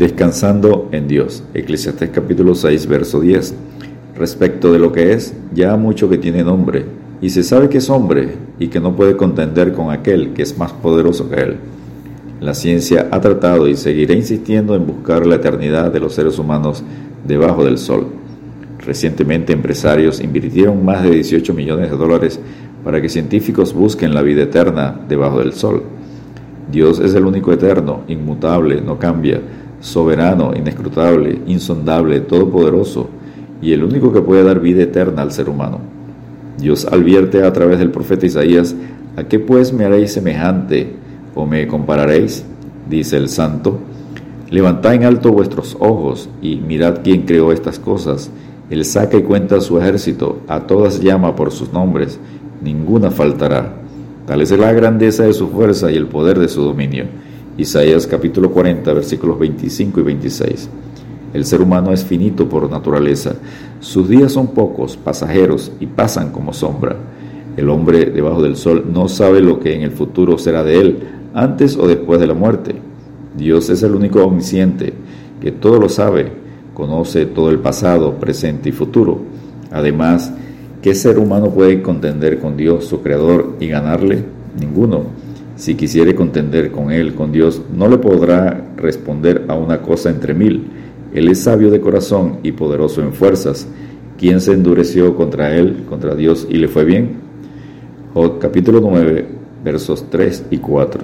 Descansando en Dios. Eclesiastés capítulo 6, verso 10. Respecto de lo que es, ya mucho que tiene nombre, y se sabe que es hombre y que no puede contender con aquel que es más poderoso que él. La ciencia ha tratado y seguirá insistiendo en buscar la eternidad de los seres humanos debajo del sol. Recientemente empresarios invirtieron más de 18 millones de dólares para que científicos busquen la vida eterna debajo del sol. Dios es el único eterno, inmutable, no cambia, soberano, inescrutable, insondable, todopoderoso, y el único que puede dar vida eterna al ser humano. Dios advierte a través del profeta Isaías, ¿a qué pues me haréis semejante o me compararéis? Dice el santo. Levantad en alto vuestros ojos y mirad quién creó estas cosas. Él saca y cuenta su ejército, a todas llama por sus nombres, ninguna faltará. Tal es la grandeza de su fuerza y el poder de su dominio. Isaías capítulo 40 versículos 25 y 26. El ser humano es finito por naturaleza. Sus días son pocos, pasajeros y pasan como sombra. El hombre debajo del sol no sabe lo que en el futuro será de él, antes o después de la muerte. Dios es el único omnisciente, que todo lo sabe, conoce todo el pasado, presente y futuro. Además, ¿qué ser humano puede contender con Dios, su creador, y ganarle? Ninguno. Si quisiere contender con él, con Dios, no le podrá responder a una cosa entre mil. Él es sabio de corazón y poderoso en fuerzas. ¿Quién se endureció contra él, contra Dios, y le fue bien? Job capítulo 9, versos 3 y 4.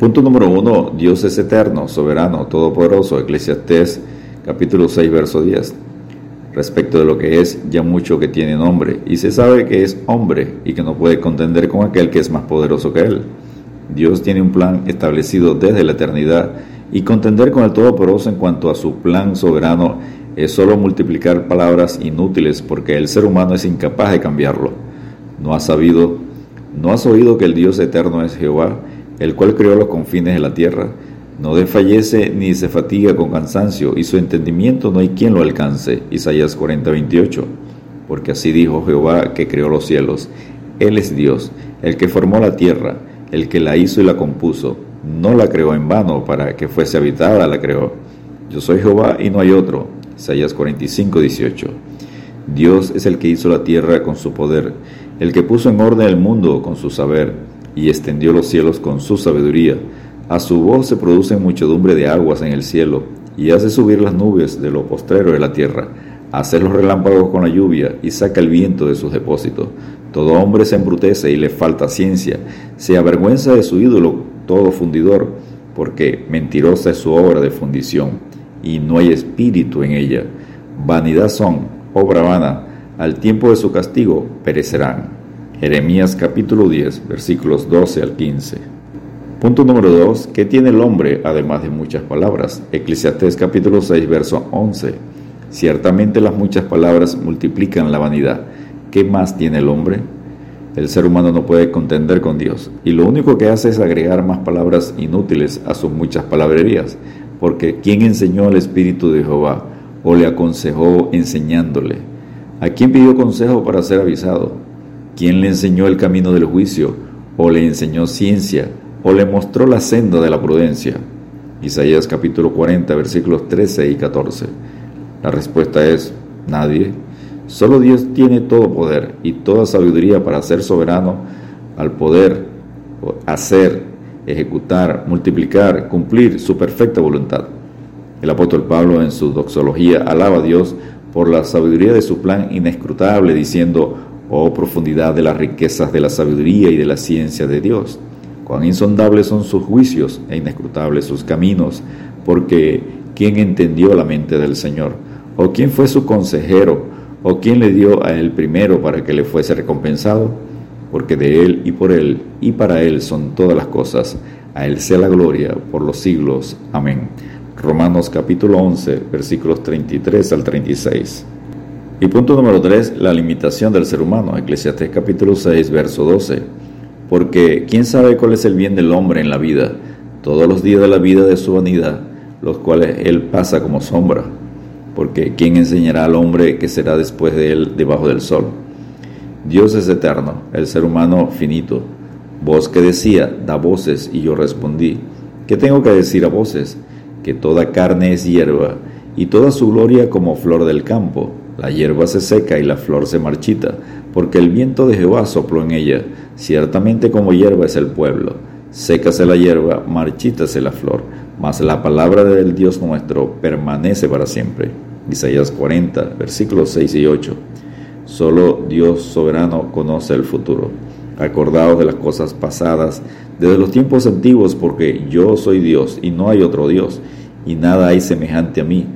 Punto número 1. Dios es eterno, soberano, todopoderoso. Eclesiastés capítulo 6, verso 10. Respecto de lo que es, ya mucho que tiene nombre, y se sabe que es hombre y que no puede contender con aquel que es más poderoso que él. Dios tiene un plan establecido desde la eternidad y contender con el Todopoderoso en cuanto a su plan soberano es solo multiplicar palabras inútiles porque el ser humano es incapaz de cambiarlo. No has sabido, no has oído que el Dios eterno es Jehová, el cual creó los confines de la tierra. No desfallece ni se fatiga con cansancio, y su entendimiento no hay quien lo alcance. Isaías 40, 28. Porque así dijo Jehová que creó los cielos. Él es Dios, el que formó la tierra, el que la hizo y la compuso no la creó en vano para que fuese habitada, la creó. Yo soy Jehová y no hay otro. Isaías 45, 18. Dios es el que hizo la tierra con su poder, el que puso en orden el mundo con su saber y extendió los cielos con su sabiduría. A su voz se produce muchedumbre de aguas en el cielo y hace subir las nubes de lo postrero de la tierra. Hace los relámpagos con la lluvia y saca el viento de sus depósitos. Todo hombre se embrutece y le falta ciencia. Se avergüenza de su ídolo todo fundidor, porque mentirosa es su obra de fundición, y no hay espíritu en ella. Vanidad son, obra vana, al tiempo de su castigo perecerán. Jeremías capítulo 10, versículos 12 al 15. Punto número 2. ¿Qué tiene el hombre además de muchas palabras? Eclesiastés capítulo 6, verso 11. Ciertamente las muchas palabras multiplican la vanidad. ¿Qué más tiene el hombre? El ser humano no puede contender con Dios y lo único que hace es agregar más palabras inútiles a sus muchas palabrerías, porque ¿quién enseñó al Espíritu de Jehová o le aconsejó enseñándole? ¿A quién pidió consejo para ser avisado? ¿Quién le enseñó el camino del juicio o le enseñó ciencia o le mostró la senda de la prudencia? Isaías capítulo 40 versículos 13 y 14. La respuesta es nadie. Solo Dios tiene todo poder y toda sabiduría para ser soberano al poder hacer, ejecutar, multiplicar, cumplir su perfecta voluntad. El apóstol Pablo en su doxología alaba a Dios por la sabiduría de su plan inescrutable, diciendo, oh profundidad de las riquezas de la sabiduría y de la ciencia de Dios. Cuán insondables son sus juicios e inescrutables sus caminos, porque ¿quién entendió la mente del Señor? ¿O quién fue su consejero? ¿O quién le dio a él primero para que le fuese recompensado? Porque de él y por él y para él son todas las cosas. A él sea la gloria por los siglos. Amén. Romanos capítulo 11, versículos 33 al 36. Y punto número 3, la limitación del ser humano. Eclesiastés capítulo 6, verso 12. Porque ¿quién sabe cuál es el bien del hombre en la vida? Todos los días de la vida de su vanidad, los cuales él pasa como sombra porque ¿quién enseñará al hombre que será después de él debajo del sol? Dios es eterno, el ser humano finito. Voz que decía, da voces, y yo respondí, ¿qué tengo que decir a voces? que toda carne es hierba, y toda su gloria como flor del campo. La hierba se seca y la flor se marchita, porque el viento de Jehová sopló en ella. Ciertamente como hierba es el pueblo. Sécase la hierba, marchítase la flor, mas la palabra del Dios nuestro permanece para siempre. Isaías 40, versículos 6 y 8. Solo Dios soberano conoce el futuro. Acordaos de las cosas pasadas desde los tiempos antiguos, porque yo soy Dios y no hay otro Dios, y nada hay semejante a mí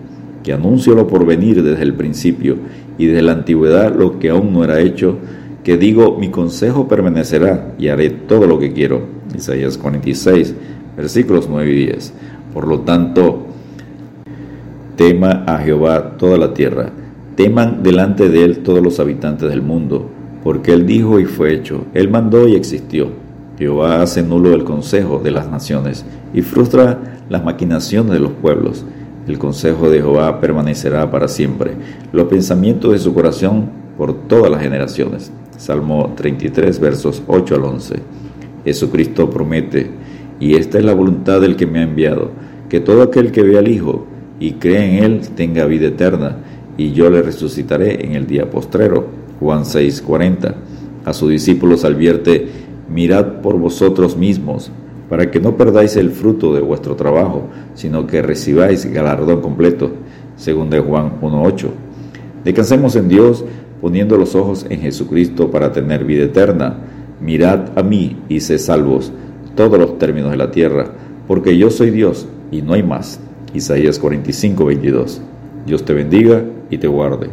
que anuncio lo por venir desde el principio y desde la antigüedad lo que aún no era hecho, que digo, mi consejo permanecerá y haré todo lo que quiero. Isaías 46, versículos 9 y 10. Por lo tanto, tema a Jehová toda la tierra, teman delante de él todos los habitantes del mundo, porque él dijo y fue hecho, él mandó y existió. Jehová hace nulo el consejo de las naciones y frustra las maquinaciones de los pueblos. El consejo de Jehová permanecerá para siempre, los pensamientos de su corazón por todas las generaciones. Salmo 33, versos 8 al 11. Jesucristo promete, y esta es la voluntad del que me ha enviado, que todo aquel que vea al Hijo y cree en Él tenga vida eterna, y yo le resucitaré en el día postrero. Juan 6, 40. A sus discípulos advierte, mirad por vosotros mismos para que no perdáis el fruto de vuestro trabajo, sino que recibáis galardón completo, según de Juan 1.8. Descansemos en Dios poniendo los ojos en Jesucristo para tener vida eterna. Mirad a mí y sé salvos todos los términos de la tierra, porque yo soy Dios y no hay más. Isaías 45.22. Dios te bendiga y te guarde.